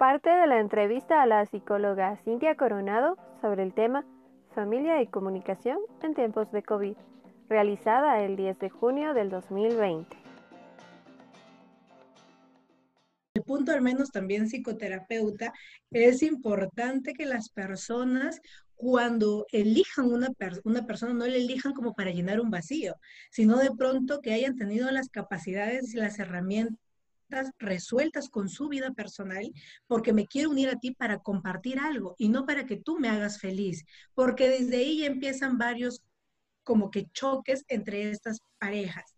Parte de la entrevista a la psicóloga Cintia Coronado sobre el tema Familia y comunicación en tiempos de COVID, realizada el 10 de junio del 2020. El punto, al menos también psicoterapeuta, es importante que las personas cuando elijan una, una persona, no la elijan como para llenar un vacío, sino de pronto que hayan tenido las capacidades y las herramientas resueltas con su vida personal, porque me quiero unir a ti para compartir algo y no para que tú me hagas feliz, porque desde ahí empiezan varios como que choques entre estas parejas.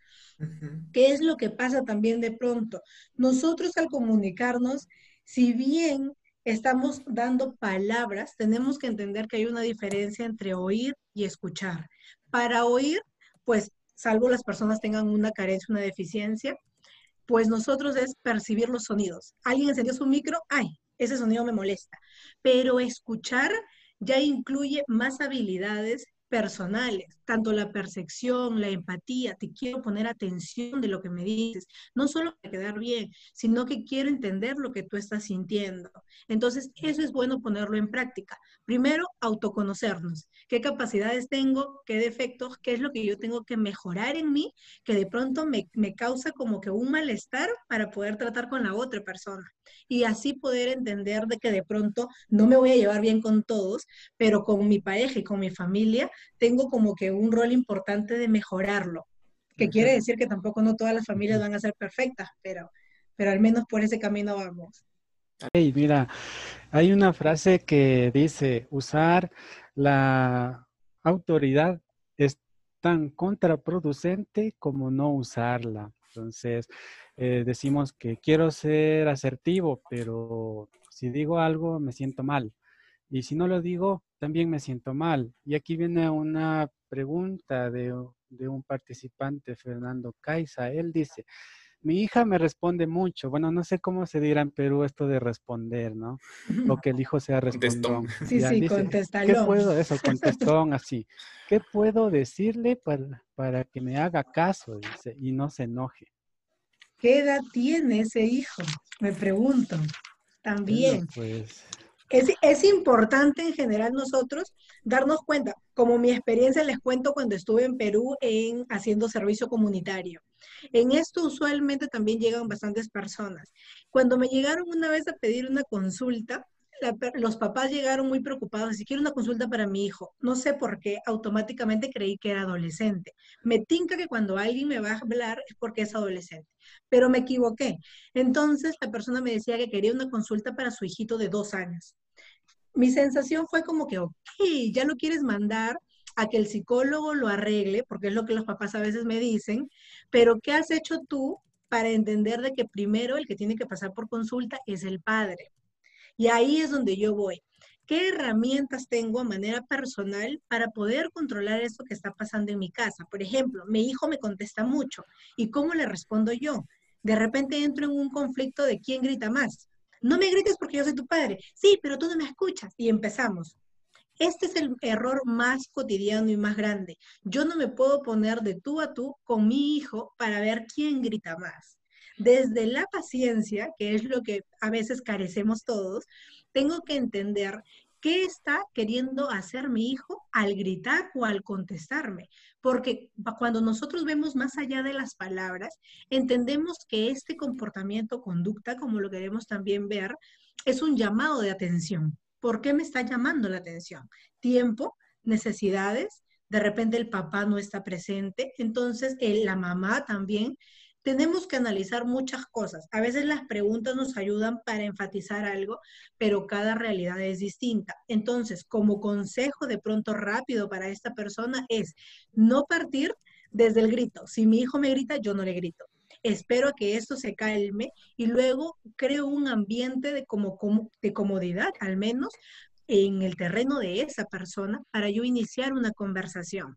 ¿Qué es lo que pasa también de pronto? Nosotros al comunicarnos, si bien estamos dando palabras, tenemos que entender que hay una diferencia entre oír y escuchar. Para oír, pues salvo las personas tengan una carencia, una deficiencia, pues nosotros es percibir los sonidos. Alguien encendió su micro, ay, ese sonido me molesta. Pero escuchar ya incluye más habilidades personales, tanto la percepción, la empatía, te quiero poner atención de lo que me dices, no solo para quedar bien, sino que quiero entender lo que tú estás sintiendo. Entonces, eso es bueno ponerlo en práctica. Primero, autoconocernos. ¿Qué capacidades tengo? ¿Qué defectos? ¿Qué es lo que yo tengo que mejorar en mí? Que de pronto me, me causa como que un malestar para poder tratar con la otra persona. Y así poder entender de que de pronto no me voy a llevar bien con todos, pero con mi pareja y con mi familia tengo como que un rol importante de mejorarlo, que quiere decir que tampoco no todas las familias van a ser perfectas, pero, pero al menos por ese camino vamos. Hey, mira, hay una frase que dice, usar la autoridad es tan contraproducente como no usarla. Entonces, eh, decimos que quiero ser asertivo, pero si digo algo me siento mal. Y si no lo digo, también me siento mal. Y aquí viene una pregunta de, un participante, Fernando Caiza. Él dice, mi hija me responde mucho. Bueno, no sé cómo se dirá en Perú esto de responder, ¿no? O que el hijo sea respondón. Sí, sí, ¿Qué puedo, eso, contestón así. ¿Qué puedo decirle para, para que me haga caso, dice, y no se enoje? ¿Qué edad tiene ese hijo? Me pregunto. También. pues es, importante en general nosotros darnos cuenta, como mi experiencia les cuento cuando estuve en Perú en haciendo servicio comunitario. En esto usualmente también llegan bastantes personas. Cuando me llegaron una vez a pedir una consulta, los papás llegaron muy preocupados, si quiero una consulta para mi hijo, no sé por qué, automáticamente creí que era adolescente. Me tinca que cuando alguien me va a hablar es porque es adolescente, pero me equivoqué. Entonces la persona me decía que quería una consulta para su hijito de dos años. Mi sensación fue como que, ok, ya lo quieres mandar a que el psicólogo lo arregle, porque es lo que los papás a veces me dicen, pero ¿qué has hecho tú para entender de que primero el que tiene que pasar por consulta es el padre? Y ahí es donde yo voy. ¿Qué herramientas tengo a manera personal para poder controlar esto que está pasando en mi casa? Por ejemplo, mi hijo me contesta mucho. ¿Y cómo le respondo yo? De repente entro en un conflicto de quién grita más. No me grites porque yo soy tu padre. Sí, pero tú no me escuchas. Y empezamos. Este es el error más cotidiano y más grande. Yo no me puedo poner de tú a tú con mi hijo para ver quién grita más desde la paciencia, que es lo que a veces carecemos todos, tengo que entender qué está queriendo hacer mi hijo al gritar o al contestarme. Porque cuando nosotros vemos más allá de las palabras, entendemos que este comportamiento, conducta, como lo queremos también ver, es un llamado de atención. ¿Por qué me está llamando la atención? Tiempo, necesidades, de repente el papá no está presente, entonces la mamá también tenemos que analizar muchas cosas. A veces las preguntas nos ayudan para enfatizar algo, pero cada realidad es distinta. Entonces, como consejo de pronto rápido para esta persona es no partir desde el grito. Si mi hijo me grita, yo no le grito. Espero que esto se calme y luego creo un ambiente de, como, de comodidad, al menos en el terreno de esa persona, para yo iniciar una conversación.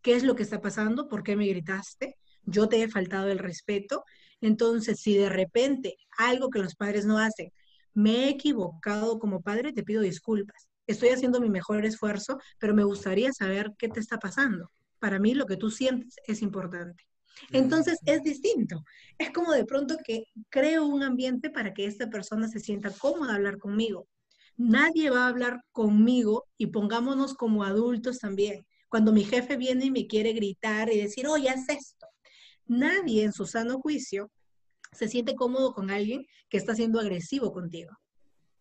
¿Qué es lo que está pasando? ¿Por qué me gritaste? Yo te he faltado el respeto. Entonces, si de repente algo que los padres no hacen, me he equivocado como padre, te pido disculpas. Estoy haciendo mi mejor esfuerzo, pero me gustaría saber qué te está pasando. Para mí lo que tú sientes es importante. Entonces es distinto. Es como de pronto que creo un ambiente para que esta persona se sienta cómoda a hablar conmigo. Nadie va a hablar conmigo y pongámonos como adultos también. Cuando mi jefe viene y me quiere gritar y decir, oye, haz esto. Nadie en su sano juicio se siente cómodo con alguien que está siendo agresivo contigo.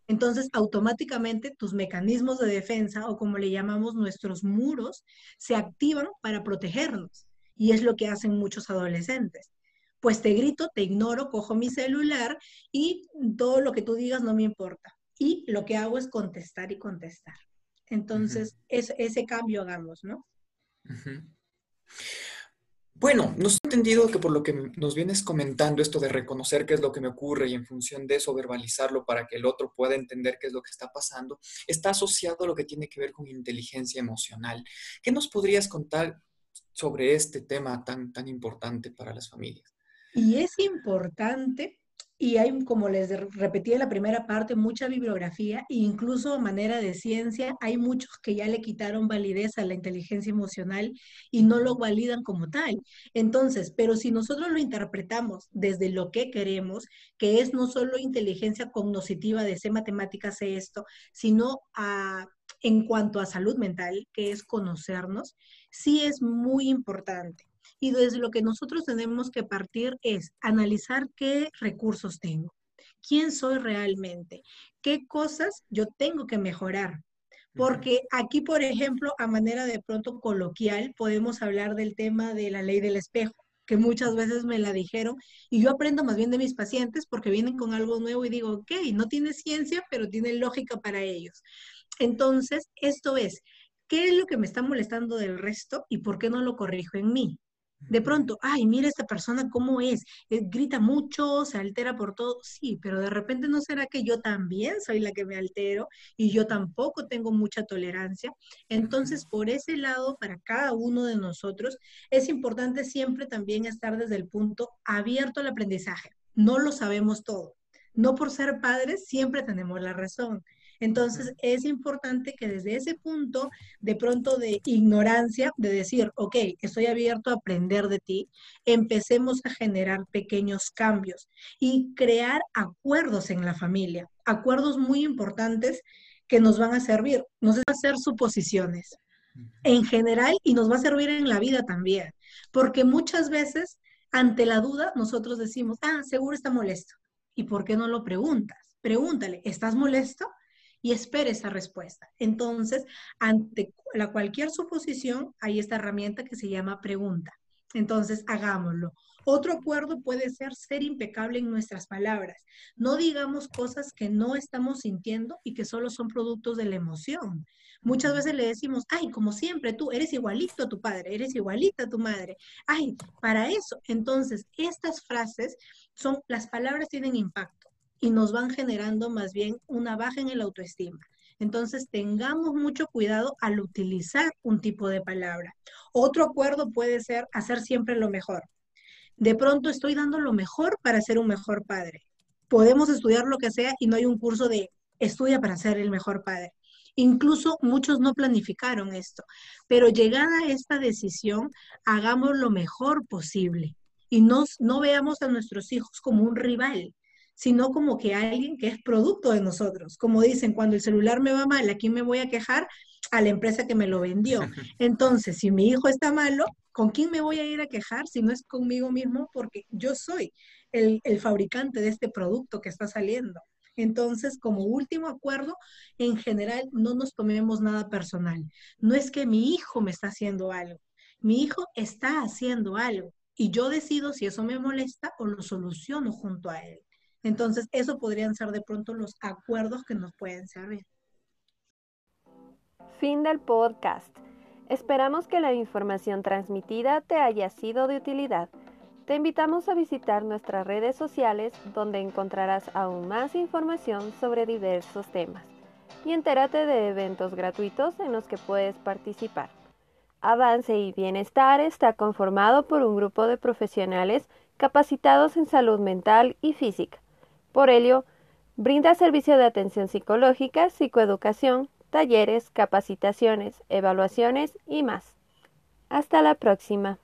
Entonces, automáticamente tus mecanismos de defensa o como le llamamos nuestros muros se activan para protegernos. Y es lo que hacen muchos adolescentes. Pues te grito, te ignoro, cojo mi celular y todo lo que tú digas no me importa. Y lo que hago es contestar y contestar. Entonces, ese cambio hagamos, ¿no? Bueno, nos he entendido que por lo que nos vienes comentando, esto de reconocer qué es lo que me ocurre y en función de eso verbalizarlo para que el otro pueda entender qué es lo que está pasando, está asociado a lo que tiene que ver con inteligencia emocional. ¿Qué nos podrías contar sobre este tema tan, tan importante para las familias? Y es importante y hay, como les repetí en la primera parte, mucha bibliografía e incluso a manera de ciencia, hay muchos que ya le quitaron validez a la inteligencia emocional y no lo validan como tal. Entonces, pero si nosotros lo interpretamos desde lo que queremos, que es no solo inteligencia cognoscitiva de sé matemáticas, sé esto, sino a, en cuanto a salud mental, que es conocernos, sí es muy importante. Y desde lo que nosotros tenemos que partir es analizar qué recursos tengo, quién soy realmente, qué cosas yo tengo que mejorar. Porque aquí, por ejemplo, a manera de pronto coloquial, podemos hablar del tema de la ley del espejo, que muchas veces me la dijeron, y yo aprendo más bien de mis pacientes porque vienen con algo nuevo y digo, ok, no tiene ciencia, pero tiene lógica para ellos. Entonces, esto es, ¿qué es lo que me está molestando del resto y por qué no lo corrijo en mí? De pronto, ay, mira esta persona cómo es, grita mucho, se altera por todo. Sí, pero de repente no será que yo también soy la que me altero y yo tampoco tengo mucha tolerancia. Entonces, por ese lado, para cada uno de nosotros, es importante siempre también estar desde el punto abierto al aprendizaje. No lo sabemos todo. No por ser padres siempre tenemos la razón. Entonces, es importante que desde ese punto de pronto de ignorancia, de decir, ok, estoy abierto a aprender de ti, empecemos a generar pequeños cambios y crear acuerdos en la familia, acuerdos muy importantes que nos van a servir, nos va a hacer suposiciones en general y nos va a servir en la vida también, porque muchas veces ante la duda nosotros decimos, ah, seguro está molesto. ¿Y por qué no lo preguntas? Pregúntale, ¿estás molesto? Y espere esa respuesta. Entonces, ante la cualquier suposición, hay esta herramienta que se llama pregunta. Entonces, hagámoslo. Otro acuerdo puede ser ser impecable en nuestras palabras. No digamos cosas que no estamos sintiendo y que solo son productos de la emoción. Muchas veces le decimos, ay, como siempre, tú eres igualito a tu padre, eres igualita a tu madre. Ay, para eso. Entonces, estas frases son, las palabras tienen impacto y nos van generando más bien una baja en el autoestima. Entonces, tengamos mucho cuidado al utilizar un tipo de palabra. Otro acuerdo puede ser hacer siempre lo mejor. De pronto estoy dando lo mejor para ser un mejor padre. Podemos estudiar lo que sea y no hay un curso de estudia para ser el mejor padre. Incluso muchos no planificaron esto, pero llegada esta decisión, hagamos lo mejor posible y no, no veamos a nuestros hijos como un rival, sino como que alguien que es producto de nosotros. Como dicen, cuando el celular me va mal, ¿a quién me voy a quejar? A la empresa que me lo vendió. Entonces, si mi hijo está malo, ¿con quién me voy a ir a quejar si no es conmigo mismo? Porque yo soy el, el fabricante de este producto que está saliendo. Entonces, como último acuerdo, en general no nos tomemos nada personal. No es que mi hijo me está haciendo algo. Mi hijo está haciendo algo y yo decido si eso me molesta o lo soluciono junto a él. Entonces, eso podrían ser de pronto los acuerdos que nos pueden servir. Fin del podcast. Esperamos que la información transmitida te haya sido de utilidad. Te invitamos a visitar nuestras redes sociales donde encontrarás aún más información sobre diversos temas y entérate de eventos gratuitos en los que puedes participar. Avance y Bienestar está conformado por un grupo de profesionales capacitados en salud mental y física por ello, brinda servicio de atención psicológica, psicoeducación, talleres, capacitaciones, evaluaciones y más. Hasta la próxima.